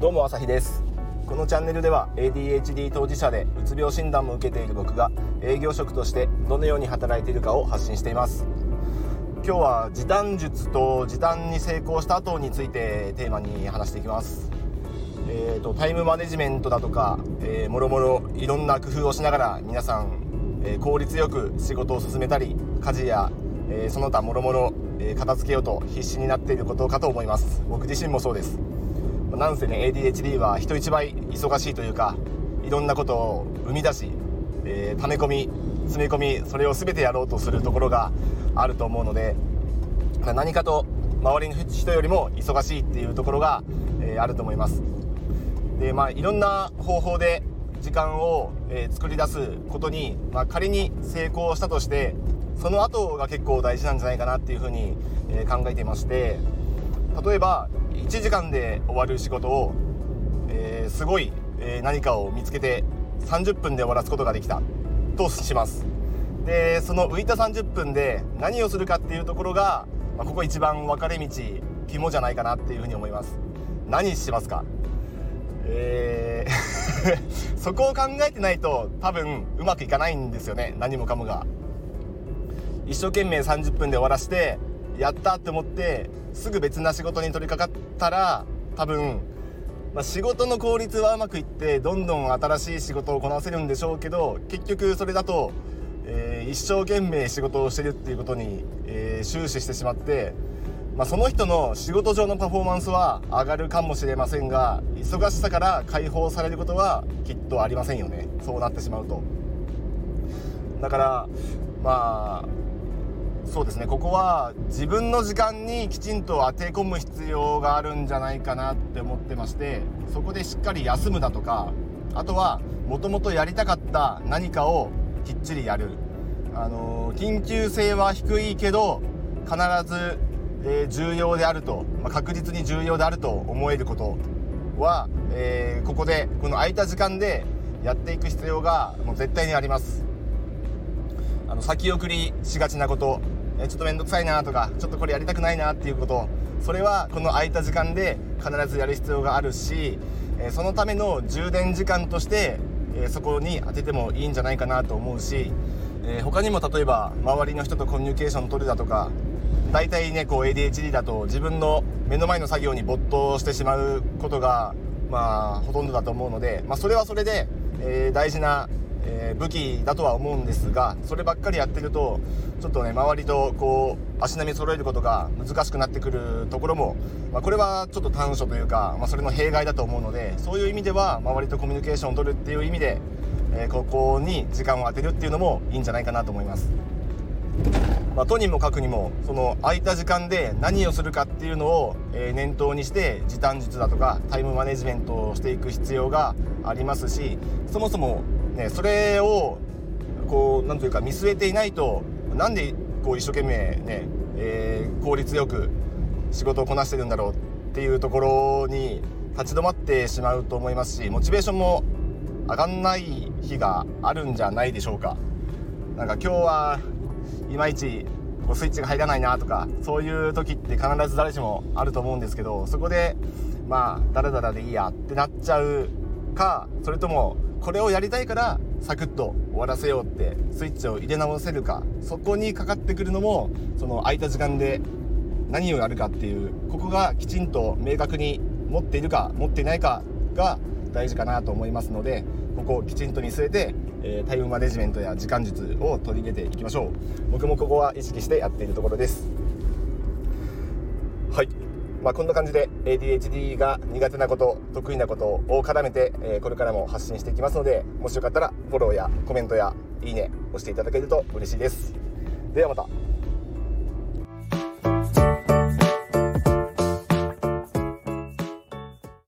どうも朝日です。このチャンネルでは ADHD 当事者でうつ病診断も受けている僕が営業職としてどのように働いているかを発信しています。今日は時短術と時短に成功した後についてテーマに話していきます。えーと、タイムマネジメントだとか、えー、もろもろいろんな工夫をしながら皆さん、えー、効率よく仕事を進めたり家事や、えー、その他もろもろ片付けようと必死になっていることかと思います。僕自身もそうです。なんせね ADHD は人一倍忙しいというかいろんなことを生み出し、えー、溜め込み詰め込みそれを全てやろうとするところがあると思うので何かと周りの人よりも忙しいっていうところが、えー、あると思います。でまあいろんな方法で時間を、えー、作り出すことに、まあ、仮に成功したとしてその後が結構大事なんじゃないかなっていうふうに、え、考えていまして例えば1時間で終わる仕事を、えー、すごい、えー、何かを見つけて30分で終わらすことができたとします。でその浮いた30分で何をするかっていうところが、まあ、ここ一番分かれ道肝じゃないかなっていうふうに思います。何しますか？えー そこを考えてないと多分うまくいかないんですよね。何もかもが。一生懸命30分で終わらしてやったって思ってすぐ別な仕事に取り掛かったら多分、まあ、仕事の効率はうまくいってどんどん新しい仕事をこなせるんでしょうけど結局それだと、えー、一生懸命仕事をしてるっていうことに、えー、終始してしまって、まあ、その人の仕事上のパフォーマンスは上がるかもしれませんが忙しさから解放されることはきっとありませんよねそうなってしまうと。だからまあそうですね。ここは自分の時間にきちんと当て込む必要があるんじゃないかなって思ってましてそこでしっかり休むだとかあとはもともとやりたかった何かをきっちりやる、あの、緊急性は低いけど必ず、えー、重要であると、まあ、確実に重要であると思えることは、えー、ここでこの空いた時間でやっていく必要がもう絶対にあります。あの先送りしがちなこと。ちょっと面倒くさいなとかちょっとこれやりたくないなっていうこと。それはこの空いた時間で必ずやる必要があるし、そのための充電時間として、そこに当ててもいいんじゃないかなと思うし、他にも例えば周りの人とコミュニケーション取るだとか大体ねこう ADHD だと自分の目の前の作業に没頭してしまうことがまあほとんどだと思うので、まあ、それはそれで、え、大事なえー、武器だとは思うんですがそればっかりやってるとちょっとね周りとこう足並み揃えることが難しくなってくるところも、まあ、これはちょっと短所というか、まあ、それの弊害だと思うのでそういう意味では周りとコミュニケーションを取るっていう意味で、えー、ここに時間を当てるっていうのもいいんじゃないかなと思います。まあ、とにもかくにもその空いた時間で何をするかっていうのを、え念頭にして時短術だとかタイムマネジメントをしていく必要がありますしそもそもね、それをこうなんというか見据えていないとなんでこう一生懸命ね、えー、効率よく仕事をこなしてるんだろうっていうところに立ち止まってしまうと思いますしモチベーションも上がんない日があるんじゃないでしょうか。なんか今日はいまいちこうスイッチが入らないなとかそういう時って必ず誰しもあると思うんですけどそこでまあダラダラでいいやってなっちゃうかそれともこれをやりたいからサクッと終わらせようってスイッチを入れ直せるかそこにかかってくるのもその空いた時間で何をやるかっていうここがきちんと明確に持っているか持っていないかが大事かなと思いますのでここをきちんと見据えて、え、タイムマネジメントや時間術を取り入れていきましょう。僕もここは意識してやっているところです。まあ、こんな感じで ADHD が苦手なこと得意なことを絡めて、え、これからも発信していきますのでもしよかったらフォローやコメントやいいね押していただけると嬉しいです。ではまた。